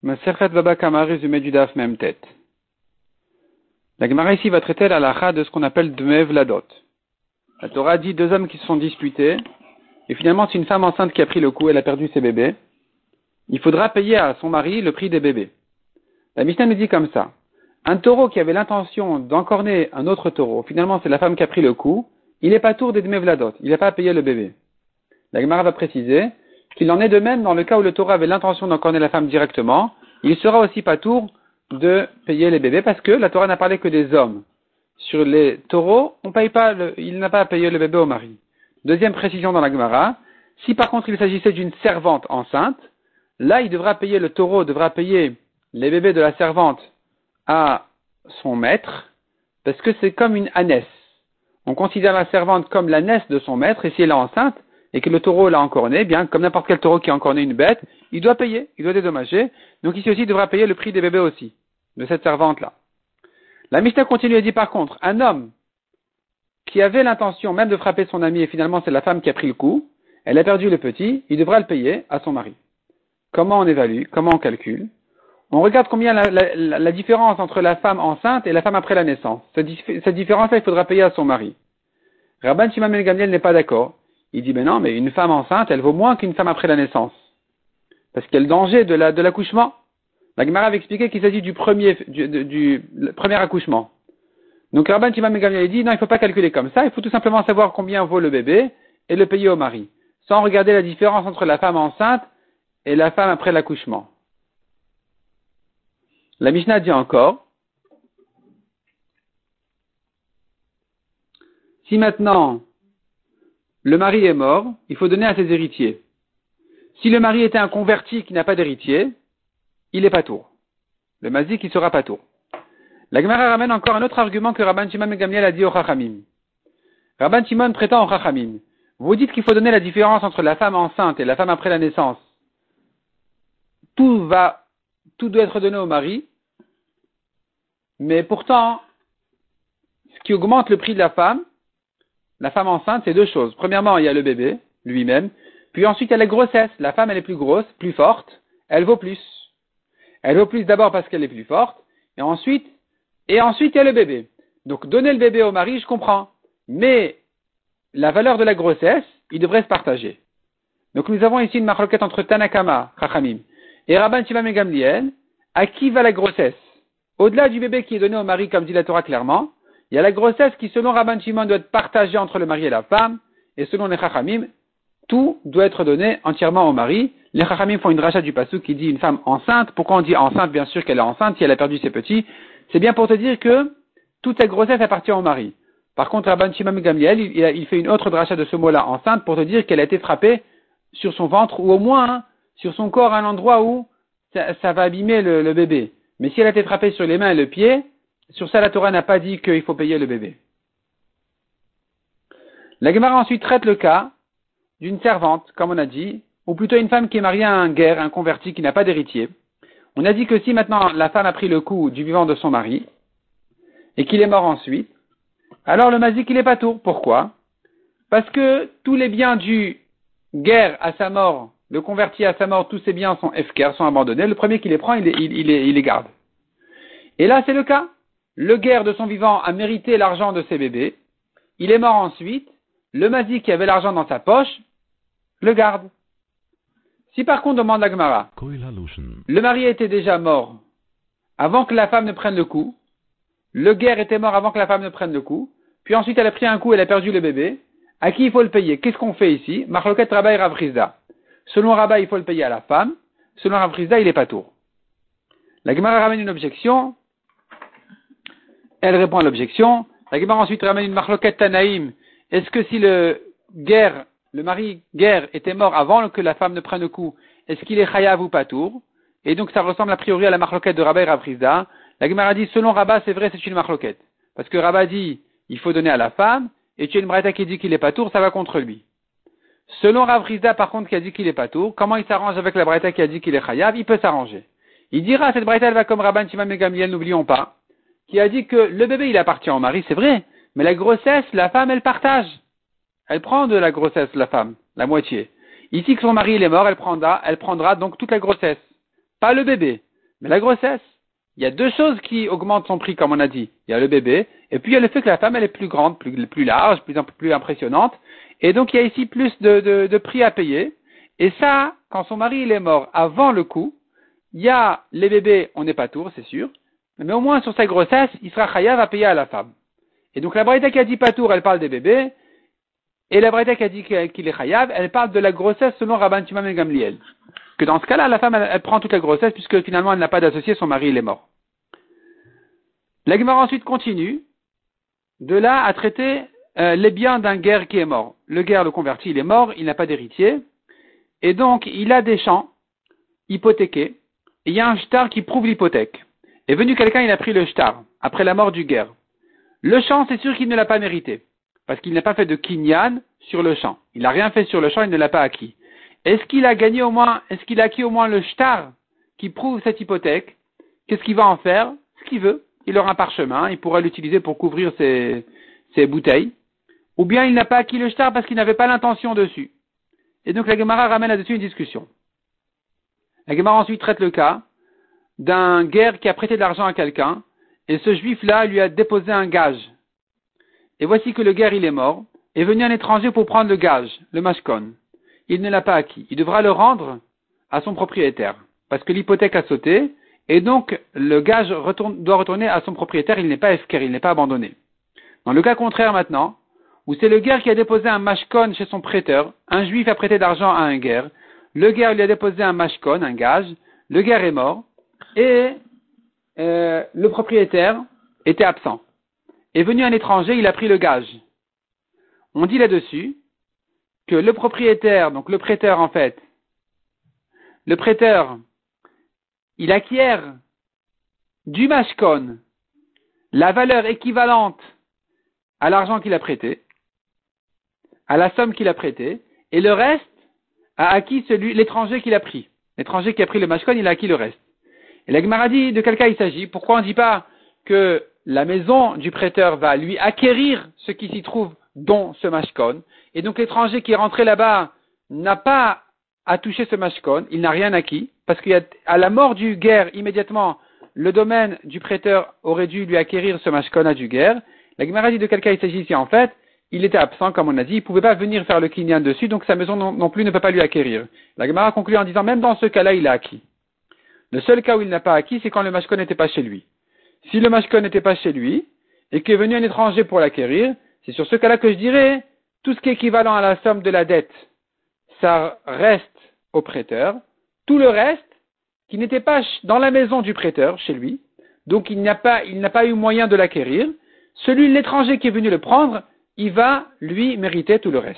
Maserhet Baba Kama, résumé du DAF, même tête. La Gemara ici va traiter la lacha de ce qu'on appelle Dmev Ladot. La Torah dit deux hommes qui se sont disputés, et finalement c'est une femme enceinte qui a pris le coup, elle a perdu ses bébés. Il faudra payer à son mari le prix des bébés. La Mishnah nous dit comme ça. Un taureau qui avait l'intention d'encorner un autre taureau, finalement c'est la femme qui a pris le coup, il n'est pas tour des Dmev Ladot, il n'a pas à payer le bébé. La Gemara va préciser qu'il en est de même dans le cas où le taureau avait l'intention d'encorner la femme directement, il sera aussi pas tour de payer les bébés parce que la Torah n'a parlé que des hommes. Sur les taureaux, on paye pas le, il n'a pas à payer le bébé au mari. Deuxième précision dans la Gemara, si par contre il s'agissait d'une servante enceinte, là il devra payer, le taureau devra payer les bébés de la servante à son maître, parce que c'est comme une ânesse. On considère la servante comme l'ânesse de son maître, et si elle est enceinte, et que le taureau l'a encore né, bien, comme n'importe quel taureau qui a encore né une bête, il doit payer, il doit dédommager. Donc ici aussi, il devra payer le prix des bébés aussi, de cette servante-là. La Mishnah continue et dit par contre, un homme qui avait l'intention même de frapper son ami et finalement c'est la femme qui a pris le coup, elle a perdu le petit, il devra le payer à son mari. Comment on évalue Comment on calcule? On regarde combien la, la, la, différence entre la femme enceinte et la femme après la naissance. Cette, cette différence-là, il faudra payer à son mari. Rabban Shimon Ben Gamliel n'est pas d'accord. Il dit, mais non, mais une femme enceinte, elle vaut moins qu'une femme après la naissance. Parce qu'il y a le danger de, la, de l'accouchement. La Gemara avait expliqué qu'il s'agit du premier, du, premier accouchement. Donc Rabban Shimon Ben dit, non, il ne faut pas calculer comme ça, il faut tout simplement savoir combien vaut le bébé et le payer au mari. Sans regarder la différence entre la femme enceinte et la femme après l'accouchement. La Mishnah dit encore, si maintenant le mari est mort, il faut donner à ses héritiers. Si le mari était un converti qui n'a pas d'héritier, il est pas tour. Le mazik, il sera pas tour. La Gemara ramène encore un autre argument que Rabban Shimon Gamliel a dit au Chachamim. Rabban Shimon prétend au Chachamim. Vous dites qu'il faut donner la différence entre la femme enceinte et la femme après la naissance. Tout va, tout doit être donné au mari. Mais pourtant, ce qui augmente le prix de la femme, la femme enceinte, c'est deux choses. Premièrement, il y a le bébé lui-même. Puis ensuite, il y a la grossesse. La femme, elle est plus grosse, plus forte. Elle vaut plus. Elle vaut plus d'abord parce qu'elle est plus forte. Et ensuite, et ensuite, il y a le bébé. Donc, donner le bébé au mari, je comprends. Mais, la valeur de la grossesse, il devrait se partager. Donc, nous avons ici une marloquette entre Tanakama, Chachamim, et Rabban Shimam et Gamliel. À qui va la grossesse? Au-delà du bébé qui est donné au mari, comme dit la Torah clairement, il y a la grossesse qui, selon Rabban Shimon, doit être partagée entre le mari et la femme, et selon les Chachamim, tout doit être donné entièrement au mari. Les Chachamim font une rachat du passou qui dit une femme enceinte. Pourquoi on dit enceinte Bien sûr qu'elle est enceinte si elle a perdu ses petits. C'est bien pour te dire que toute cette grossesse appartient au mari. Par contre, Rabban Shimon Gamliel, il, fait une autre rachat de ce mot-là, enceinte, pour te dire qu'elle a été frappée sur son ventre, ou au moins hein, sur son corps, à un endroit où ça, va abîmer le, bébé. Mais si elle a été frappée sur les mains et le pied, sur ça, la Torah n'a pas dit qu'il faut payer le bébé. La Gemara ensuite traite le cas d'une servante, comme on a dit, ou plutôt une femme qui est mariée à un guerre, un converti qui n'a pas d'héritier. On a dit que si maintenant la femme a pris le coup du vivant de son mari, et qu'il est mort ensuite, alors le mazik il est pas tour. Pourquoi? Parce que tous les biens du guerre à sa mort, le converti à sa mort, tous ses biens sont FKR, sont abandonnés. Le premier qui les prend, il les, garde. Et là, c'est le cas le guerre de son vivant a mérité l'argent de ses bébés, il est mort ensuite, le mazik qui avait l'argent dans sa poche, le garde. Si par contre demande la Gemara, le mari était déjà mort avant que la femme ne prenne le coup, le guerre était mort avant que la femme ne prenne le coup, puis ensuite elle a pris un coup, elle a perdu le bébé, à qui il faut le payer? Qu'est-ce qu'on fait ici? Marloket Rabba et Ravrizda. Selon Rabba, il faut le payer à la femme, selon Ravrizda, il est pas tour. La Gemara ramène une objection, elle répond à l'objection. La Gemara ensuite ramène une marloquette Tanaïm. Est-ce que si le guerre, le mari guerre était mort avant que la femme ne prenne le coup, est-ce qu'il est chayav ou patour Et donc ça ressemble a priori à la marloquette de Rabba et Ravrizda. La Gemara dit, selon Rabba, c'est vrai, c'est une marloquette. Parce que Rabba dit, il faut donner à la femme, et tu as une braïta qui dit qu'il est patour, ça va contre lui. Selon Ravrizda, par contre, qui a dit qu'il est patour, comment il s'arrange avec la braïta qui a dit qu'il est chayav? Il peut s'arranger. Il dira, cette braïta, elle va comme Rabban Shimon Gamliel, n'oublions pas qui a dit que le bébé il appartient au mari, c'est vrai, mais la grossesse, la femme elle partage. Elle prend de la grossesse, la femme, la moitié. Ici que son mari il est mort, elle prendra, elle prendra donc toute la grossesse. Pas le bébé, Mais la grossesse, il y a deux choses qui augmentent son prix, comme on a dit. Il y a le bébé, et puis il y a le fait que la femme, elle est plus grande, plus, large, plus, impressionnante. Et donc, il y a ici plus de prix à payer. Et ça, quand son mari, il est mort avant le coup, il y a les bébés, on n'est pas tour, c'est sûr. Mais au moins, sur sa grossesse, il sera chayav à payer à la femme. Et donc, la Braïta qui a dit pas tour, elle parle des bébés. Et la Braïta qui a dit qu'il est chayav, elle parle de la grossesse selon Rabban Timam et Gamliel que dans ce cas-là, la femme, elle, prend toute la grossesse puisque finalement, elle n'a pas d'associé, son mari, il est mort. La ensuite continue de là à traiter euh, les biens d'un guerre qui est mort. Le guerre, le converti, il est mort, il n'a pas d'héritier, et donc il a des champs hypothéqués, et il y a un shtar qui prouve l'hypothèque. Est venu quelqu'un, il a pris le shtar, après la mort du guerre. Le champ, c'est sûr qu'il ne l'a pas mérité, parce qu'il n'a pas fait de kinyan sur le champ. Il n'a rien fait sur le champ, il ne l'a pas acquis. Est-ce qu'il a gagné au moins, est-ce qu'il a acquis au moins le shtar qui prouve cette hypothèque? Qu'est-ce qu'il va en faire? Ce qu'il veut. Il aura un parchemin, il pourra l'utiliser pour couvrir ses, bouteilles. Ou bien il n'a pas acquis le shtar parce qu'il n'avait pas l'intention dessus. Et donc la Gemara ramène là-dessus une discussion. La Gemara ensuite traite le cas d'un guerre qui a prêté de l'argent à quelqu'un, et ce juif-là lui a déposé un gage. Et voici que le guerre, il est mort, est venu un étranger pour prendre le gage, le mashkon il ne l'a pas acquis. Il devra le rendre à son propriétaire, parce que l'hypothèque a sauté, et donc le gage doit retourner à son propriétaire, il n'est pas esquer, il n'est pas abandonné. Dans le cas contraire maintenant, où c'est le guerre qui a déposé un mashkon chez son prêteur, un juif a prêté d'argent à un guerre, le guerre lui a déposé un mashkon, un gage, le guerre est mort, et euh, le propriétaire était absent. Est venu un étranger, il a pris le gage. On dit là-dessus que le propriétaire, donc le prêteur en fait, le prêteur, il acquiert du mashkon la valeur équivalente à l'argent qu'il a prêté, à la somme qu'il a prêtée, et le reste a acquis celui, l'étranger qu'il a pris. L'étranger qui a pris le mashkon, il a acquis le reste. Et la Gemara dit de quel cas il s'agit? Pourquoi on ne dit pas que la maison du prêteur va lui acquérir ce qui s'y trouve, dont ce mashkon, et donc l'étranger qui est rentré là-bas n'a pas à toucher ce mashkon, il n'a rien acquis, parce qu'à la mort du guerre, immédiatement, le domaine du prêteur aurait dû lui acquérir ce mashkon à du guerre. La Gemara dit de quel cas il s'agit ici? En fait, il était absent, comme on a dit, il ne pouvait pas venir faire le kinyan dessus, donc sa maison non, plus ne peut pas lui acquérir. La Gemara conclut en disant, même dans ce cas-là, il a acquis. Le seul cas où il n'a pas acquis, c'est quand le mashkon n'était pas chez lui. Si le mashkon n'était pas chez lui, et qu'est venu un étranger pour l'acquérir, c'est sur ce cas-là que je dirais, tout ce qui est équivalent à la somme de la dette, ça reste au prêteur. Tout le reste, qui n'était pas dans la maison du prêteur, chez lui, donc il n'a pas, il n'a pas eu moyen de l'acquérir, celui, l'étranger qui est venu le prendre, il va, lui, mériter tout le reste.